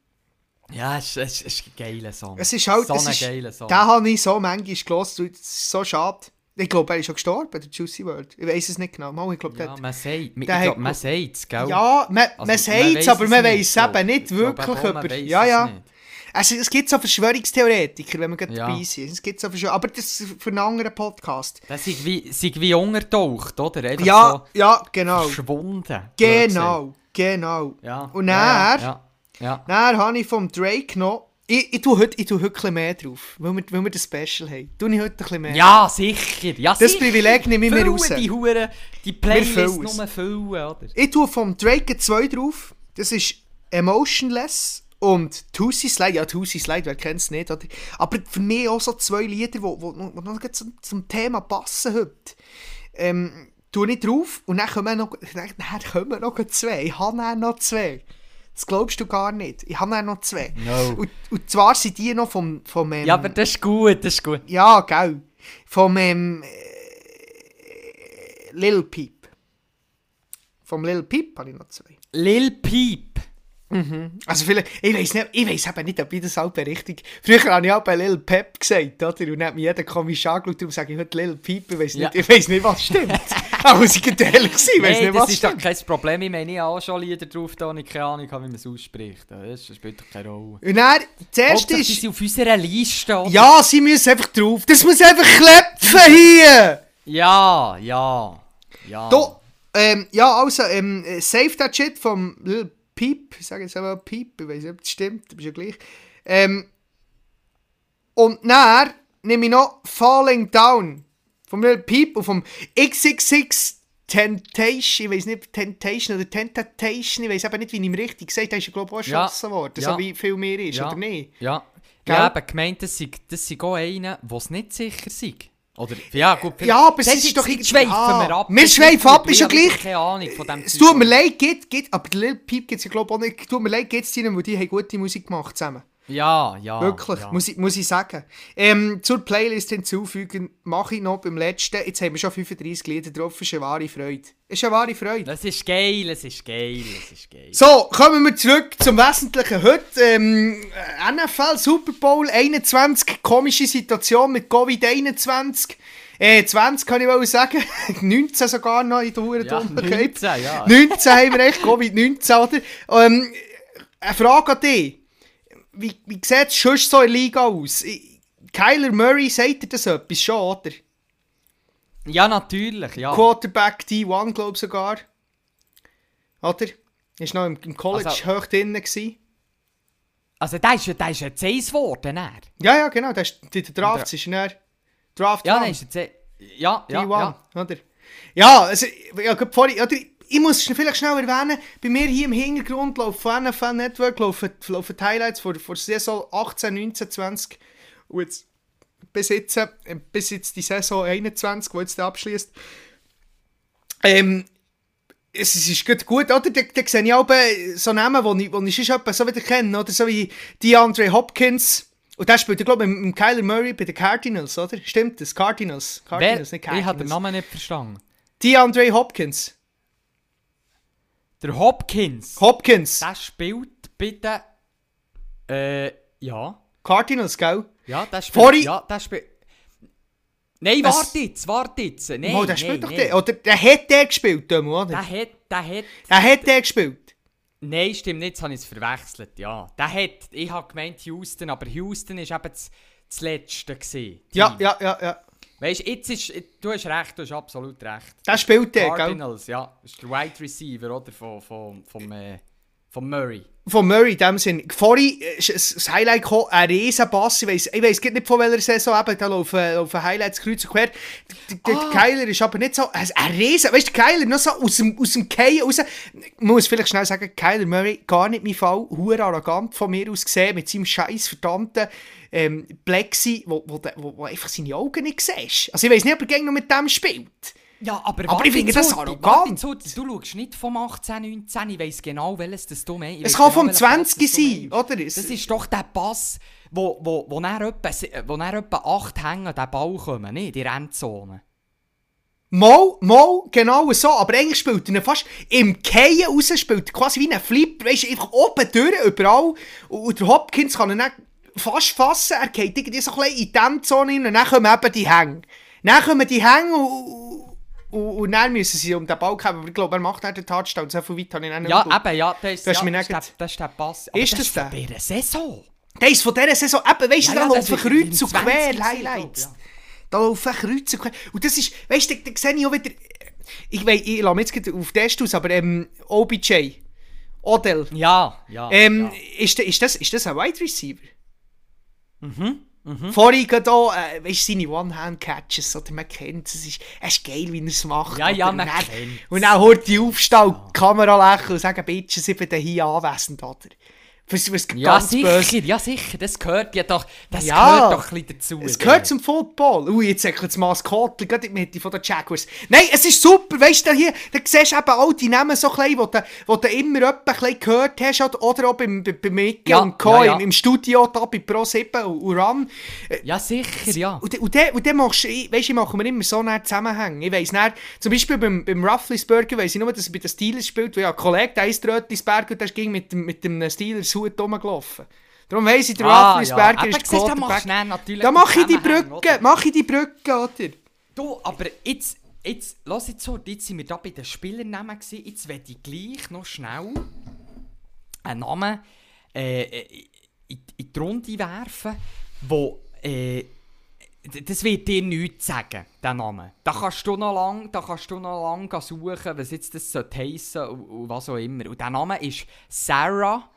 Ja, es, es, es ist ein geiler Song. Es ist halt, so es ein ist, geiler Song. den habe ich so manchmal gelesen, das ist so schade. Ich glaube, er ist schon gestorben, der Juicy World. Ich weiß es nicht genau. Mal, ich glaube, Ja, man sagt glaub, man es, gell? ja, man, Also, man man sagt es, aber es man weiß glaub eben ich. nicht Ich glaub wirklich, auch, man ob er... weiss Ja, es ja. Also, es gibt so Verschwörungstheoretiker, wenn wir gerade Ja. dabei sind. Es gibt so Verschwör aber das ist für einen anderen Podcast. Das ist wie, sei wie untertaucht, oder? Einfach Ja, so ja, genau. verschwunden. Genau, genau. Ja. Und ja, dann, ja, ja. dann habe ich vom Drake noch... Ich, ich tue heute, ich tue heute ein bisschen mehr drauf, weil wir, weil wir das Special haben. Tue ich heute ein bisschen mehr. Ja, sicher. Ja, Das sicher. Privileg nehme ich mir raus. die Hure, die Playlist nur füllen, oder? Ich tue vom Drake 2 drauf. Das ist Emotionless und Tussi Slide. Ja, Tussi Slide, wer kennt es nicht, oder? Aber für mich auch so zwei Lieder, die wo, wo, wo noch zum, zum Thema passen heute. Ähm, tue ich drauf und dann kommen noch, dann, kommen noch zwei. Ich habe noch zwei. Das glaubst du gar nicht. Ich habe noch zwei. No. Und, und zwar sind die noch vom... vom ähm, Ja, aber das ist gut, das ist gut. Ja, gell. Vom ähm, äh, Lil Peep. Vom Lil Peep habe ich noch zwei. Lil Peep. Also vielleicht, ich weiß nicht, ich weiß eben nicht, ob ich das auch richtig... Früher habe ich auch bei Lil Pep gesagt, oder? Und dann hat mich jeder komisch angeschaut, darum sage ich heute Lil Peep, ich weiß nicht, Ja. ich weiß nicht, was stimmt. Aber muss ich ehrlich sein, ich weiß Nein, nicht, das was ist doch kein Problem. Ich meine, ich habe auch schon Lieder drauf, da ich keine Ahnung habe, wie man es ausspricht. Das spielt doch keine Rolle. Und dann, das die ist... sind auf unserer Liste. oder? Ja, sie müssen einfach drauf. Das muss einfach klepfen hier! Ja, ja. Ja. Da, ähm, ja, also, ähm, äh, Save That Shit vom Lil Peep, ich sage jetzt einfach Peep, ich weiß nicht, ob das stimmt, das ist ja gleich. Ähm, und dann nehme ich noch Falling Down vom Lil Peep und vom XXX Temptation, ich weiß nicht, Temptation oder Tentation, ich weiß aber nicht, wie ich ihm richtig gesagt habe, ist ja glaube ich auch Ja, erschossen worden, ja. so wie viel mehr ist, ja. oder nicht? Ja. Gell? Ich habe gemeint, das sei, das sei auch einer, der es nicht sicher sei. Oder, ja, gut. Ja, aber es ist doch irgendwie- schweifen Ah, wir ab. wir schweifen ab, ist ja gleich. keine Ahnung von dem Es tut mir leid, geht, geht, aber Lil Peep gibt es ja glaube ich auch nicht, tut mir leid, geht es ihnen, weil die haben gute Musik gemacht zusammen. Ja, ja. Wirklich, Ja. muss, ich, muss ich sagen. Ähm, zur Playlist hinzufügen, mache ich noch beim letzten, jetzt haben wir schon 35 Lieder drauf, ist eine wahre Freude. Ist eine wahre Freude. Das ist geil, es ist geil, es ist geil. So, kommen wir zurück zum Wesentlichen heute. Ähm, NFL Super Bowl 21, komische Situation mit Covid-21. Äh, 20 kann ich wohl sagen. 19 sogar noch in der Hure Ja, Dunkelheit. 19, ja. 19 haben wir echt, Covid-19, oder? Ähm, eine Frage an dich. Wie, wie sieht es sonst so in der Liga aus? Kyler Murray, sagt dir das etwas schon, oder? Ja, natürlich, ja. Quarterback D1, glaube ich sogar. Oder? Ist noch im, im College Also- hoch drin gewesen. Also, der ist, ja- der ist jetzt eins geworden, er. Ja, ja, genau. Das ist, der Draft ist er. Draft Ja, der ist eh- Ja, ja, D1, ja. oder? Ja, also, ja, vorhin, oder, ich muss es vielleicht schnell erwähnen, bei mir hier im Hintergrund läuft von NFL Network laufen, laufen die Highlights von, der Saison 18, 19, 20 und jetzt bis jetzt, bis jetzt die Saison 21, die jetzt abschließt. Ähm, es, es ist gut, gut oder? Da, da sehe ich auch äh, so Namen, die ich, die ich sonst etwa so wieder kenne, oder? So wie DeAndre Hopkins. Und der spielt, glaube ich, mit dem Kyler Murray bei den Cardinals, oder? Stimmt das? Cardinals. Wer, Cardinals, nicht ich habe den Cardinals. Namen nicht verstanden. DeAndre Hopkins. Der Hopkins. Hopkins. Der spielt bitte... Äh, ja. Cardinals, gell? Ja, der spielt... Vorhin- Ja, der spielt... Nein, Was? warte jetzt, warte jetzt. Nein, oh, der nein, spielt doch nein. der. Oder der hat der gespielt, Dömo, oder? Der hat... Der hat... Der hat der gespielt. Nein, stimmt nicht, jetzt habe ich es verwechselt, ja. Der hat... Ich habe gemeint Houston, aber Houston ist eben das, das Letzte gewesen. Ja, ja, ja, ja. Weißt du, jetzt ist... Du hast recht, du hast absolut recht. Der spielt der? Cardinals, ja. Das ist der Wide Receiver, oder? Von, von, vom, äh, vom Murray. Von Murray in dem Sinn. Vorhin ist ein- das Highlight gekommen, ein Riesenpass. Ich weiss, ich weiss nicht von welcher Saison eben, da laufen, laufen Highlights kreuz und quer. Der, der Ah. Kyler ist aber nicht so, ein ein Riesen, weißt du, der Kyler noch so aus dem, aus dem Keien raus. Ich muss vielleicht schnell sagen, Kyler Murray, gar nicht mein Fall, hure arrogant von mir aus gesehen, mit seinem scheiß verdammten ähm, Plexi, wo, wo, wo, wo einfach seine Augen nicht siehst. Also ich weiss nicht, ob er gegen noch mit dem spielt. Ja, aber, Aber ich finde das arrogant. Du schaust nicht vom 18, 19, ich weiss genau, welches das du meinst. Es kann genau, vom welchen Pass 20 das du sein, oder? Das ist doch der Pass, wo, wo, wo dann etwa, wo dann etwa 8 hängen den Ball kommen, nicht? In der Endzone. Mal, mal, genau so. Aber eigentlich spielt er fast im Keien raus, spielt quasi wie ein Flip, weißt du, einfach oben durch, überall. Und der Hopkins kann ihn fast fassen, er geht irgendwie so ein bisschen in die Zone rein und dann kommen eben die Hänge. Dann kommen die Hänge und, und, und dann müssen sie um den Ball kämpfen. Aber ich glaube, er macht auch den Touchdown, so viel weit habe ich nicht Ja, eben, ja, das ist, Du ja, das, der, das ist der Pass. Aber Ist das das der? dieser Saison. Der ist von dieser Saison, eben, weißt du, Ja, da ja, laufen Kreuz und 20 quer, Highlights. Da laufen Kreuz und quer. Und das ist, weißt du, da, da sehe ich auch wieder, ich weiß, ich lasse mich jetzt auf den aus, aber ähm, OBJ, Odell, Ja, ja. ähm, ja. ist, ist, das, ist das ein Wide Receiver? Mhm. Vorhin gerade auch, äh, weißt du, seine One-Hand-Catches, oder man kennt es, es ist, es ist geil, wie er es macht. Ja, ja, man kennt's. Und dann hört die aufstehen, die Kamera lächeln und sagen, Bitches, ich bin hier anwesend, oder? Was, was Ja, sicher, böse. ja sicher, das gehört ja doch, das Ja, gehört doch ein bisschen dazu. Es gehört zum Football. Ui, jetzt säckelt das Maskottchen gerade in die Mitte von den Jaguars. Nein, es ist super, weißt du, hier, da siehst du eben all die Namen so klein, die du, wo du immer etwa ein bisschen gehört hast, oder- auch beim, bei- bei Mickey Ja, und Co. ja, ja. Im, im Studio da bei Pro 7 und, und Run. Ja, sicher, ja. Und, und dann, und dann machst du, weisst du, ich mache mir immer so einen Zusammenhang. Ich weiss nicht, zum Beispiel beim, beim Rufflesburger weiss ich nur, dass er bei den Steelers spielt, weil ja ein Kollege, der ist Rötlisberger, der ging mit dem, mit dem Steelers-Hut rumgelaufen. Darum weiss ich, der Ah, Rufflesberger ja. ist dann natürlich Da mache ich die Brücke, mache ich die Brücke, oder? Du, aber jetzt, jetzt, lass jetzt so, jetzt sind wir da bei den Spielernamen gewesen, jetzt werde ich gleich noch schnell einen Namen äh, in, in die Runde werfen, wo, äh, das wird dir nichts sagen, der Name. Da kannst du noch lang, da kannst du noch lang gehen suchen, was jetzt das heissen und, und was auch immer. Und der Name ist Sarah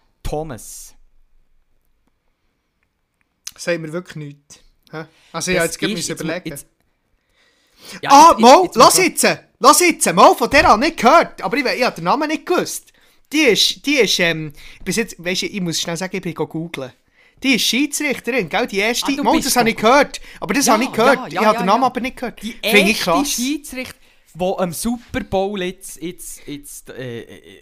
Das sagt mir wirklich nichts. Hä? Also, ich habe Das jetzt jetzt mu- überlegen. jetzt- Ja, ah, jetzt- mal, jetzt- lass jetzt-! Lass jetzt! Mal, von der habe ich nicht gehört. Aber ich, ich habe den Namen nicht gewusst. Die ist, die ist, ähm, bis jetzt, weißt du, ich muss schnell sagen, ich bin googeln. Die ist Schiedsrichterin, gell? Die erste. Ah, mal, das habe ich gehört. Aber das Ja, habe ich gehört. ja, ich ja, habe ja, den Namen ja. aber nicht gehört. Die Finde ich erste krass. Schiedsrichter, die am Super Bowl jetzt, jetzt, jetzt äh, äh, äh,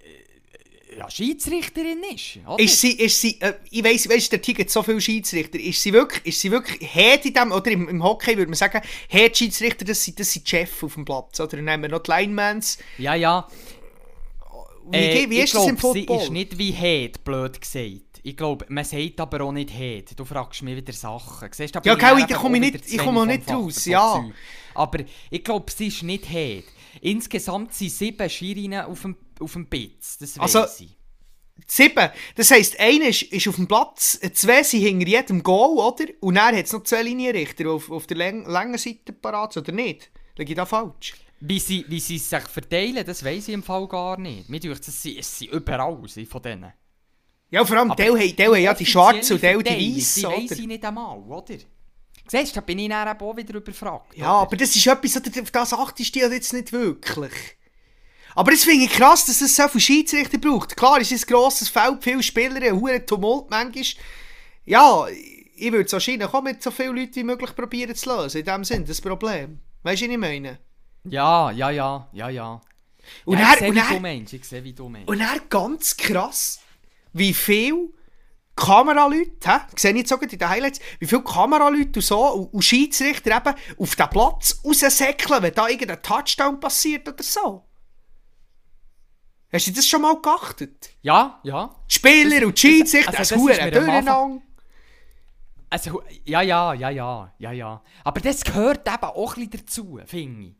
ja, Schiedsrichterin ist. Oder? Ist sie, ist sie, äh, ich weiss, weißt, der Tiger hat so viele Schiedsrichter. Ist sie wirklich, ist sie wirklich Head in dem, oder im, im Hockey würde man sagen, Head Schiedsrichter, das sind, das sind die Chefs auf dem Platz, oder? Nehmen wir noch die Linemans. Ja, ja. Wie, Äh, wie ist das im glaub, Football? Sie ist nicht wie Head, blöd gesagt. Ich glaube, man sagt aber auch nicht Head. Du fragst mich wieder Sachen. Siehst, Ja, dann ich komme nicht- ich komme nicht raus, ja. Aber ich glaube, sie ist nicht Head. Insgesamt sind sieben Schirinnen auf dem, auf dem Bitz. Das weiss Also, ich. Sieben. Das heisst, einer ist, ist auf dem Platz, zwei sind hinter jedem Goal, oder? Und dann hat es noch zwei Linienrichter auf, auf der Läng langen Seite parat oder nicht? Liege ich da falsch? Wie sie, wie sie sich verteilen, das weiß ich im Fall gar nicht. Mir denkt, es sind, es sind überall sie von denen. Ja, vor allem, haben Teil haben ja die schwarze und Teil die weiße, Die weiss oder? ich nicht einmal, oder? Siehst du, da bin ich dann auch wieder überfragt. Ja, aber das ist etwas, oder, auf das achtest du jetzt nicht wirklich. Aber das finde ich krass, dass es so viele Schiedsrichter braucht. Klar, es ist ein grosses Feld, viele Spieler, ein hoher Tumult manchmal. Ja, ich würde es wahrscheinlich auch mit so vielen Leuten wie möglich probieren zu lösen. In dem Sinn, das Problem. Weißt du, was ich meine? Ja, ja, ja, ja, ja. Und ja, dann- ich sehe, und wie du meinst, ich sehe, wie du meinst. Und dann ganz krass, wie viel Kameraleute, hä? sehe ich jetzt sogar in den Highlights, wie viele Kameraleute und so und, und Schiedsrichter eben auf den Platz raussäckeln, wenn da irgendein Touchdown passiert oder so. Hast du das schon mal geachtet? Ja, ja. Die Spieler und die Schiedsrichter, also das, das das durcheinander. Also, ja, ja, ja, ja, ja, ja. Aber das gehört eben auch ein bisschen dazu, finde ich.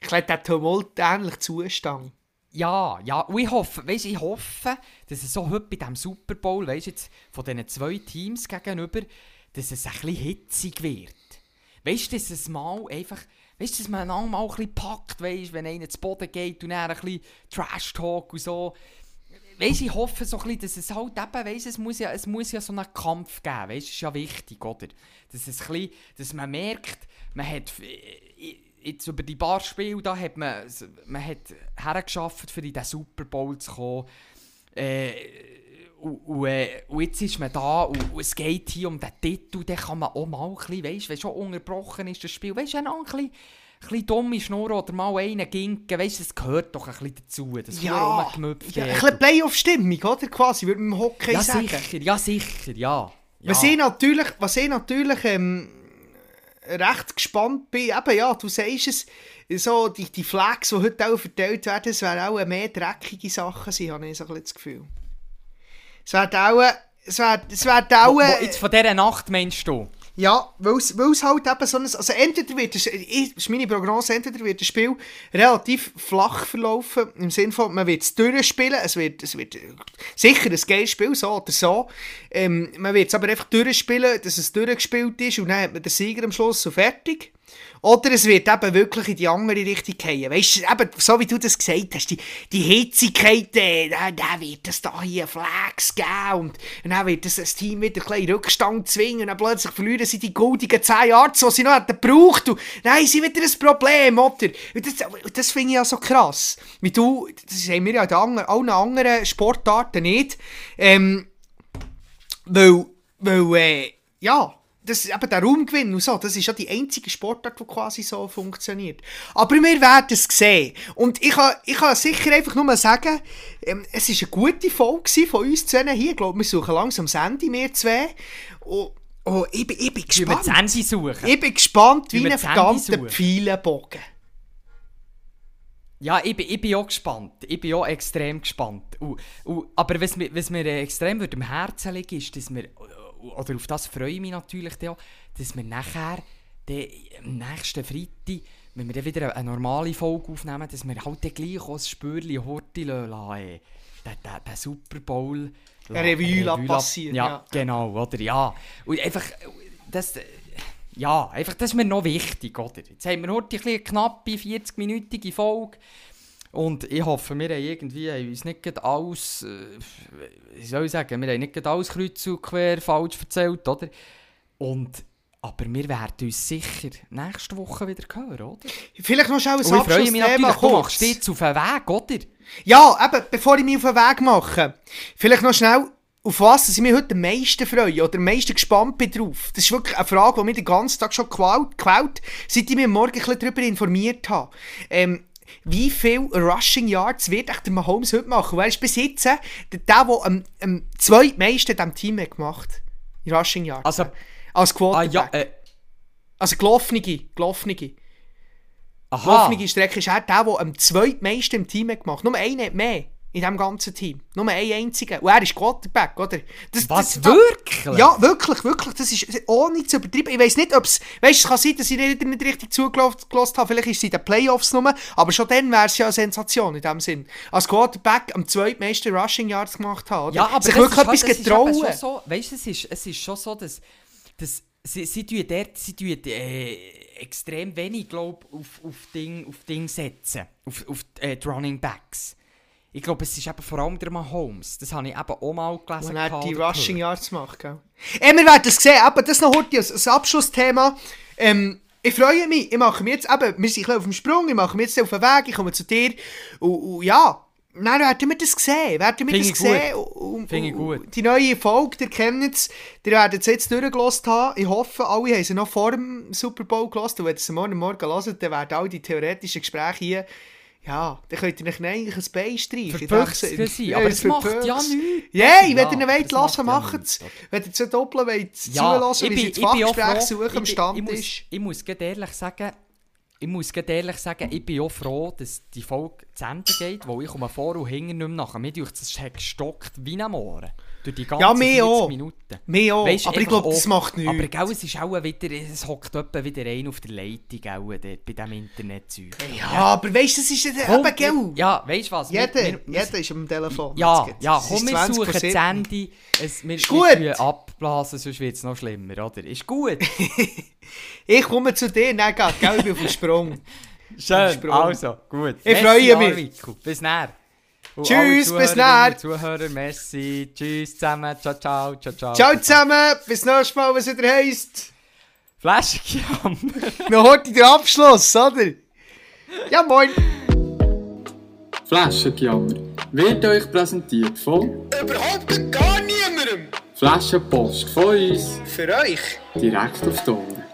Ich glaube, der Tumult ähnlich Zustand. Ja, ja, und ich hoffe, weißt, ich hoffe, dass es so heute bei diesem Super Bowl, weißt, jetzt von diesen zwei Teams gegenüber, dass es ein bisschen hitzig wird. Weißt du, dass es mal einfach, weißt du, dass man mal ein bisschen packt, weißt, wenn einer zu Boden geht und dann ein bisschen Trash-Talk und so. Weißt, ich hoffe so ein bisschen, dass es halt eben, weißt, es muss ja, es muss ja so einen Kampf geben, weißt, ist ja wichtig, oder? Dass es ein bisschen, dass man merkt, man hat, jetzt über die paar Spiele, da hat man, man hat hergeschafft, für in den Super Bowl zu kommen. Äh, und, und, äh, und jetzt ist man da und, und es geht hier um den Titel, dann kann man auch mal ein bisschen, weißt, wenn schon unterbrochen ist das Spiel, weißt du, ein bisschen, ein bisschen dumme Schnur oder mal einen ginken, weißt du, das gehört doch ein bisschen dazu, das Ja, rumgemüpft ja ein bisschen Playoff-Stimmung, oder? Quasi, würde man im Hockey ja sagen. sicher, ja sicher, ja. ja. Was ich natürlich, was ich natürlich ähm, recht gespannt bin, eben ja, du sagst es, so die, die Flags, die heute auch verteilt werden, es werden auch mehr dreckige Sachen sein, habe ich so ein das Gefühl. Es wird auch, es wird, es wird auch, Wo, wo, jetzt von dieser Nacht meinst du? Ja, weil es halt eben so ein, also entweder wird, das ist meine Prognose, entweder wird das Spiel relativ flach verlaufen, im Sinne von, man wird es durchspielen, es wird, es wird sicher ein geiles Spiel, so oder so, ähm, man wird es aber einfach durchspielen, dass es durchgespielt ist und dann hat man den Sieger am Schluss so fertig. Oder es wird eben wirklich in die andere Richtung gehen. Weißt du, eben, so wie du das gesagt hast, die, die Hitzigkeit, äh, da, da wird es da hier Flags geben und, dann wird es das Team wieder ein bisschen Rückstand zwingen und dann plötzlich verlieren sie die goldigen 10 Yards, die sie noch hätten gebraucht und dann haben sie wieder ein Problem, oder? Und das, das finde ich ja so krass. Wie du, das haben wir ja in anderen, allen anderen Sportarten nicht. Ähm, weil, weil, äh, ja, das, eben der Raumgewinn und so, das ist ja die einzige Sportart, die quasi so funktioniert. Aber wir werden es sehen. Und ich kann, ich kann sicher einfach nur sagen, ähm, es war eine gute Folge von uns zwei hier. Ich glaube, wir suchen langsam das Ende, wir zwei. Und, oh, ich, bin, ich bin Wie wir gespannt. das Ende suchen. Ich bin gespannt Wie wie ein verdammter. Pfeilenbogen. Ja, ich bin, ich bin auch gespannt. Ich bin auch extrem gespannt. Und, und, aber was mir, was mir äh, extrem würde am Herzen liegt, ist, dass wir, oder auf das freue ich mich natürlich auch, dass wir nachher, dann, am nächsten Freitag, wenn wir dann wieder eine, normale Folge aufnehmen, dass wir halt dann gleich auch ein Spürchen Horti lassen, äh, den, den, den Super Bowl Eine Revue passieren, Ja, ja. genau, oder? Ja. Und einfach, das, ja, einfach, das ist mir noch wichtig, oder? Jetzt haben wir heute eine knappe 40-minütige Folge. Und ich hoffe, wir haben irgendwie haben uns nicht alles, äh, wie soll ich sagen, wir haben nicht alles kreuz und quer falsch erzählt, oder? Und, aber wir werden uns sicher nächste Woche wieder hören, oder? Vielleicht noch schnell ein Und ich freue mich Abschlussthema natürlich, du kurz. machst dich jetzt auf den Weg, oder? Ja, eben, bevor ich mich auf den Weg mache, vielleicht noch schnell, auf was ich mich heute am meisten freue oder am meisten gespannt bin drauf. Das ist wirklich eine Frage, die mich den ganzen Tag schon gequält, gequält, seit ich mich Morgen ein bisschen darüber informiert habe. Ähm, wie viel Rushing Yards wird echt der Mahomes heute machen? Weil er ist bis jetzt äh, der, der, am, am zweitmeisten diesem Team hat gemacht in Rushing Yards. Also- als Ah Quarterback. ja, äh, Also gelaufene, gelaufene. aha. Laufende Strecke ist er der, der am zweitmeisten im Team hat gemacht. Nur einer hat mehr in diesem ganzen Team. Nur ein einziger. Und er ist Quarterback, oder? Das, Was, das, wirklich? Ja, wirklich, wirklich. Das ist ohne zu übertreiben. Ich weiss nicht, ob es... Weißt du, es kann sein, dass ich nicht, nicht richtig zugelassen habe. Vielleicht ist es in den Playoffs nur. Aber schon dann wäre es ja eine Sensation in dem Sinn. Als Quarterback am zweitmeisten Rushing Yards gemacht haben? Ja, aber Sich das wirklich ist etwas ist getrauen. schon so, weißt du, es ist, es ist schon so, dass, dass sie, sie tun dort, sie tun, äh, extrem wenig, glaub, auf, auf Ding, auf Ding setzen, auf, auf äh, die Running Backs. Ich glaube, es ist eben vor allem der Mahomes. Das habe ich eben auch mal gelesen. Und er gehabt die Rushing. Yards macht, gell? Ey, wir werden es sehen, aber das noch heute als, als Abschlussthema. Ähm, ich freue mich, ich mache mir jetzt eben, wir sind auf dem Sprung, ich mache mir jetzt auf den Weg, ich komme zu dir und, und ja, dann werden wir das sehen, werden wir Finde das gut. sehen. Und, Finde ich gut. Die neue Folge, ihr kennt es, ihr werdet es jetzt durchgelost haben. Ich hoffe, alle haben sie noch vor dem Super Bowl gelost und wenn ihr es morgen Morgen hört, dann werden all die theoretischen Gespräche hier ja, dann könnt ihr euch eigentlich ein Bein streichen. Sein, Sinn. aber es macht ja nichts. Ja, wenn ihr ihn wollt, lassen, macht es. Wenn ihr zu doppeln wollt, Ja, zulassen, wie sie das Fachgespräch suchen am Stand ich, muss, ich muss ehrlich sagen, ich muss ehrlich sagen, ich bin auch froh, dass die Folge zu Ende geht, weil ich komme vor und hinten nicht mehr nachher. Mir durch das hat gestockt wie am Morgen. Durch die ganzen Ja, mir 40 auch. Minuten. Mir auch, Weisst, aber ich glaube, das macht nichts. Aber gell, es ist auch wieder, es hockt etwa wieder ein auf der Leitung, gell, dort, bei diesem Internetzeug. Ja, aber weißt du, das ist ja eben, gell? Ja, weißt du was? wir- Jeder, wir- wir- jeder ist am Telefon. Ja, ja, komm, wir 20 suchen das 7. Ende. Es, wir, Ist wir gut. tun abblasen, sonst wird es noch schlimmer, oder? Ist gut. Ich komme zu dir, nein, gell, ich bin auf Sprung. Schön, Sprung. also, gut. Ich freue mich. Arvico. Bis näher. Und Tschüss, bis näher. Zuhörer, merci. Tschüss zusammen. Ciao, ciao, ciao, ciao. Ciao zusammen, bis nächstes Mal, was wieder heisst. Flaschenjammer. Noch heute der Abschluss, oder? Ja, moin. Flaschengejammer wird euch präsentiert von Überhaupt gar niemandem. Flaschenpost von uns Für euch. direkt auf die Ohren.